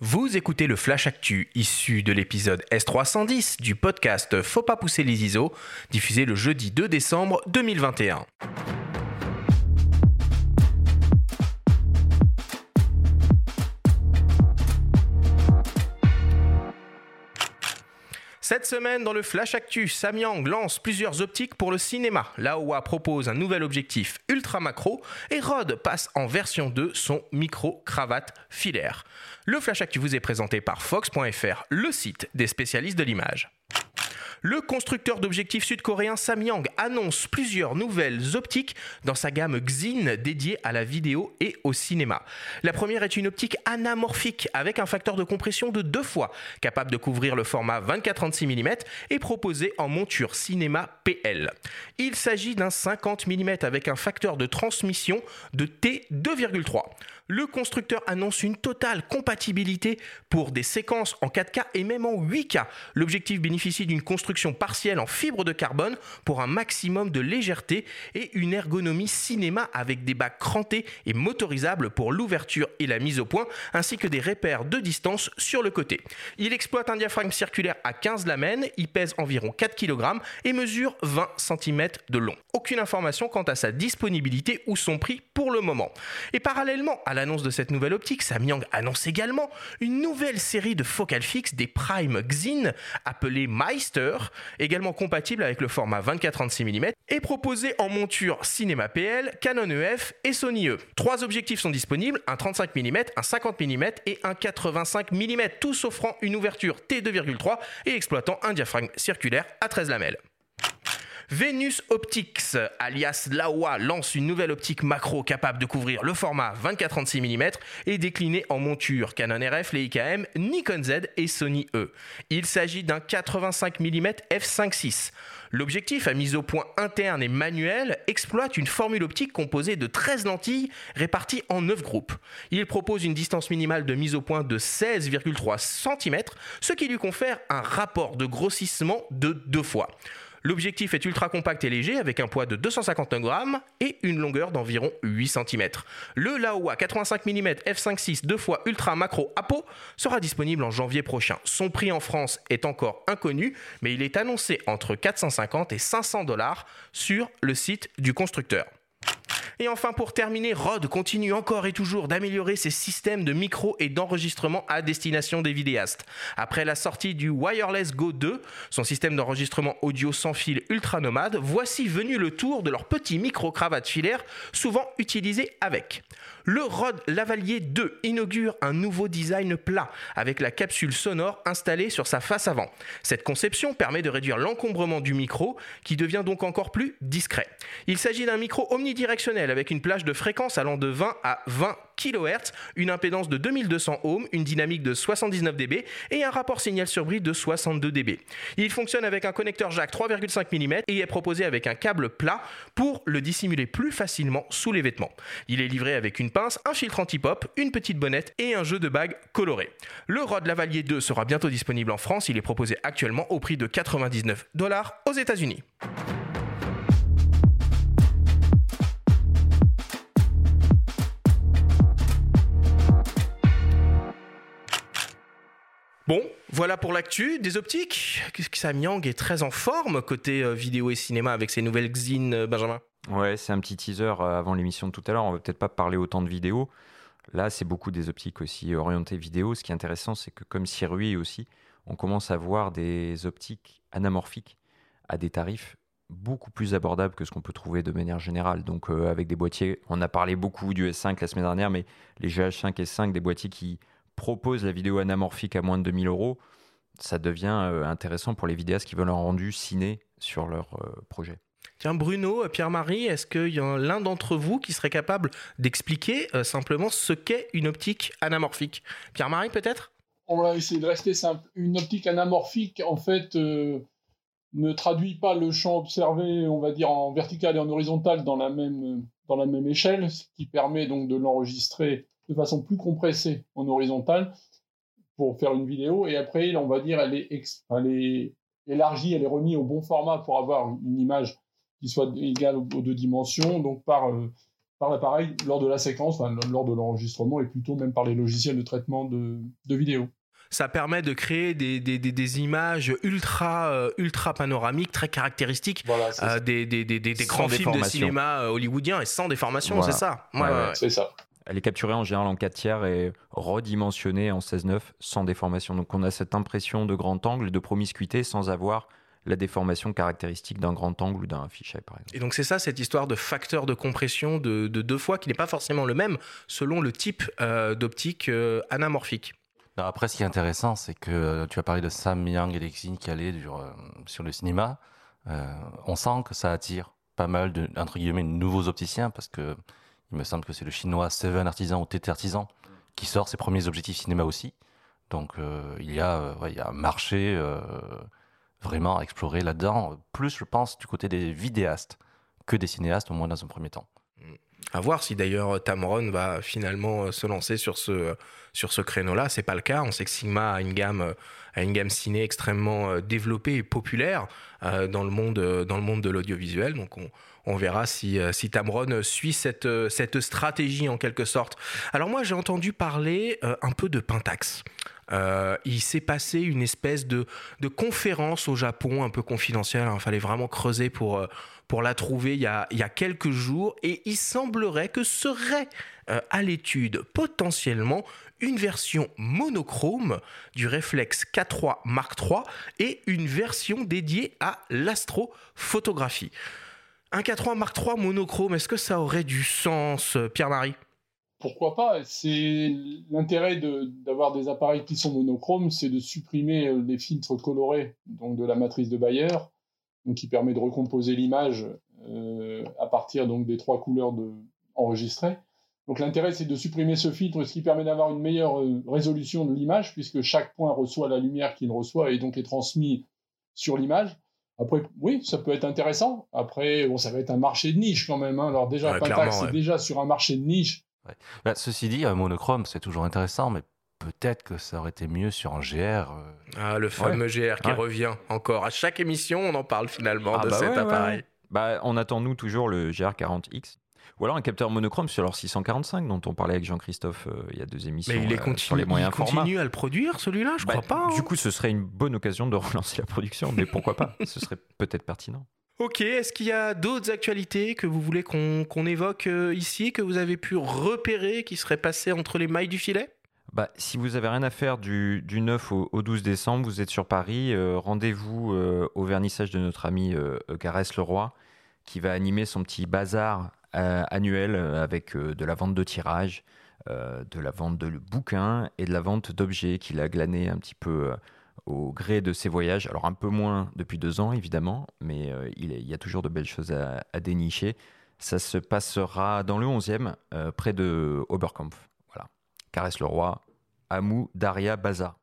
Vous écoutez le Flash Actu issu de l'épisode S310 du podcast Faut pas pousser les ISO, diffusé le jeudi 2 décembre 2021. Cette semaine, dans le Flash Actu, Samyang lance plusieurs optiques pour le cinéma. Laowa propose un nouvel objectif ultra macro et Rode passe en version 2 son micro-cravate filaire. Le Flash Actu vous est présenté par Fox.fr, le site des spécialistes de l'image. Le constructeur d'objectifs sud-coréen Samyang annonce plusieurs nouvelles optiques dans sa gamme Xin dédiée à la vidéo et au cinéma. La première est une optique anamorphique avec un facteur de compression de deux fois, capable de couvrir le format 24-36 mm et proposé en monture cinéma PL. Il s'agit d'un 50 mm avec un facteur de transmission de T2,3 le constructeur annonce une totale compatibilité pour des séquences en 4K et même en 8K. L'objectif bénéficie d'une construction partielle en fibre de carbone pour un maximum de légèreté et une ergonomie cinéma avec des bacs crantés et motorisables pour l'ouverture et la mise au point, ainsi que des repères de distance sur le côté. Il exploite un diaphragme circulaire à 15 lamelles, il pèse environ 4 kg et mesure 20 cm de long. Aucune information quant à sa disponibilité ou son prix pour le moment. Et parallèlement à l'annonce de cette nouvelle optique, Samyang annonce également une nouvelle série de focales fixes des Prime Xin appelée Meister, également compatible avec le format 24-36 mm et proposée en monture Cinéma PL, Canon EF et Sony E. Trois objectifs sont disponibles, un 35 mm, un 50 mm et un 85 mm, tous offrant une ouverture T2,3 et exploitant un diaphragme circulaire à 13 lamelles. Venus Optics, alias Laowa, lance une nouvelle optique macro capable de couvrir le format 24-36 mm et déclinée en monture Canon RF, Leica M, Nikon Z et Sony E. Il s'agit d'un 85 mm f5.6. L'objectif, à mise au point interne et manuel, exploite une formule optique composée de 13 lentilles réparties en 9 groupes. Il propose une distance minimale de mise au point de 16,3 cm, ce qui lui confère un rapport de grossissement de deux fois. L'objectif est ultra compact et léger avec un poids de 259 grammes et une longueur d'environ 8 cm. Le Laowa 85 mm f5.6 2 fois ultra macro Apo sera disponible en janvier prochain. Son prix en France est encore inconnu, mais il est annoncé entre 450 et 500 dollars sur le site du constructeur. Et enfin, pour terminer, Rode continue encore et toujours d'améliorer ses systèmes de micro et d'enregistrement à destination des vidéastes. Après la sortie du Wireless Go 2, son système d'enregistrement audio sans fil ultra nomade, voici venu le tour de leur petit micro-cravate filaire, souvent utilisé avec. Le Rode Lavalier 2 inaugure un nouveau design plat avec la capsule sonore installée sur sa face avant. Cette conception permet de réduire l'encombrement du micro qui devient donc encore plus discret. Il s'agit d'un micro omnidirectionnel avec une plage de fréquence allant de 20 à 20 kHz, une impédance de 2200 ohms, une dynamique de 79 dB et un rapport signal sur bris de 62 dB. Il fonctionne avec un connecteur jack 3,5 mm et est proposé avec un câble plat pour le dissimuler plus facilement sous les vêtements. Il est livré avec une pince, un filtre anti-pop, une petite bonnette et un jeu de bagues coloré. Le Rode Lavalier 2 sera bientôt disponible en France, il est proposé actuellement au prix de 99 dollars aux États-Unis. Voilà pour l'actu des optiques. Samyang est très en forme côté euh, vidéo et cinéma avec ses nouvelles Xin, euh, Benjamin? Ouais, c'est un petit teaser euh, avant l'émission de tout à l'heure. On va peut-être pas parler autant de vidéos. Là, c'est beaucoup des optiques aussi orientées vidéo. Ce qui est intéressant, c'est que comme Sirui aussi, on commence à voir des optiques anamorphiques à des tarifs beaucoup plus abordables que ce qu'on peut trouver de manière générale. Donc avec des boîtiers, on a parlé beaucoup du S5 la semaine dernière, mais les GH5 et S5, des boîtiers qui propose la vidéo anamorphique à moins de 2000 euros, ça devient euh, intéressant pour les vidéastes qui veulent un rendu ciné sur leur euh, projet. Tiens, Bruno, euh, Pierre-Marie, est-ce qu'il y a l'un d'entre vous qui serait capable d'expliquer simplement ce qu'est une optique anamorphique? Pierre-Marie, peut-être? On va essayer de rester simple. Une optique anamorphique, en fait, ne traduit pas le champ observé, on va dire, en vertical et en horizontal dans la même, dans la même échelle, ce qui permet donc de l'enregistrer de façon plus compressée en horizontal pour faire une vidéo. Et après, on va dire, elle est, elle est élargie, elle est remise au bon format pour avoir une image qui soit égale aux, deux dimensions, donc par, euh, par l'appareil lors de la séquence, enfin, lors de l'enregistrement et plutôt même par les logiciels de traitement de, de vidéo. Ça permet de créer des, des, des, images ultra, euh, ultra panoramiques, très caractéristiques euh, des, des, grands films de cinéma hollywoodien et sans déformation, c'est ça. c'est ça. Elle est capturée en général en 4 tiers et redimensionnée en 16-9 sans déformation. Donc on a cette impression de grand angle et de promiscuité sans avoir la déformation caractéristique d'un grand angle ou d'un fichier, par exemple. Et donc c'est ça, cette histoire de facteur de compression de, deux fois qui n'est pas forcément le même selon le type euh, d'optique euh, anamorphique. après, ce qui est intéressant, c'est que euh, tu as parlé de Sam Yang et Lexine qui allaient sur, le cinéma. on sent que ça attire pas mal de, entre guillemets, nouveaux opticiens parce que il me semble que c'est le chinois Seven Artisan ou TT Artisan qui sort ses premiers objectifs cinéma aussi. Donc il, y a, il y a un marché vraiment à explorer là-dedans, plus je pense du côté des vidéastes que des cinéastes, au moins dans un premier temps. Mm. À voir si d'ailleurs Tamron va finalement euh, se lancer sur ce, sur ce créneau-là. C'est pas le cas. On sait que Sigma a une gamme, euh, a une gamme ciné extrêmement euh, développée et populaire dans, le monde, dans le monde de l'audiovisuel. Donc on, on verra si, si Tamron suit cette, cette stratégie en quelque sorte. Alors moi j'ai entendu parler un peu de Pentax. Euh, il s'est passé une espèce de, conférence au Japon, un peu confidentielle. Il hein. fallait vraiment creuser pour, euh, la trouver il y, a, quelques jours. Et il semblerait que serait euh, à l'étude potentiellement une version monochrome du réflexe K3 Mark III et une version dédiée à l'astrophotographie. Un K3 Mark III monochrome, est-ce que ça aurait du sens, Pierre-Marie? Pourquoi pas C'est l'intérêt d'avoir des appareils qui sont monochromes, c'est de supprimer euh, les filtres colorés donc de la matrice de Bayer, qui permet de recomposer l'image euh, à partir des trois couleurs enregistrées. Donc l'intérêt c'est de supprimer ce filtre, ce qui permet d'avoir une meilleure euh, résolution de l'image puisque chaque point reçoit la lumière qu'il reçoit et donc est transmis sur l'image. Après, oui, ça peut être intéressant. Après, bon, ça va être un marché de niche quand même. Hein. Alors déjà, ouais, Pentax, c'est déjà sur un marché de niche bah, ceci dit, un monochrome, c'est toujours intéressant, mais peut-être que ça aurait été mieux sur un GR. Euh. Ah, le fameux GR qui revient encore. À chaque émission, on en parle finalement ah de bah cet appareil. Bah, on attend, nous, toujours le GR40X. Ou alors un capteur monochrome sur leur 645 dont on parlait avec Jean-Christophe euh, il y a deux émissions. Mais il est euh, sur les moyens il continue à le produire celui-là, je crois pas. Du hein. coup, ce serait une bonne occasion de relancer la production, mais pourquoi pas Ce serait peut-être pertinent. Ok, est-ce qu'il y a d'autres actualités que vous voulez qu'on évoque euh, ici, que vous avez pu repérer, qui seraient passées entre les mailles du filet? Bah, si vous avez rien à faire du, 9 au, 12 décembre, vous êtes sur Paris, euh, rendez-vous euh, au vernissage de notre ami Caresse Leroy, qui va animer son petit bazar annuel avec de la vente de tirages, de la vente de bouquins et de la vente d'objets qu'il a glané un petit peu au gré de ses voyages. Alors un peu moins depuis deux ans évidemment, mais euh, il, y a toujours de belles choses à, dénicher. Ça se passera dans le 11e, euh, près de Oberkampf. Voilà. Caresse le roi, Amou Daria Baza.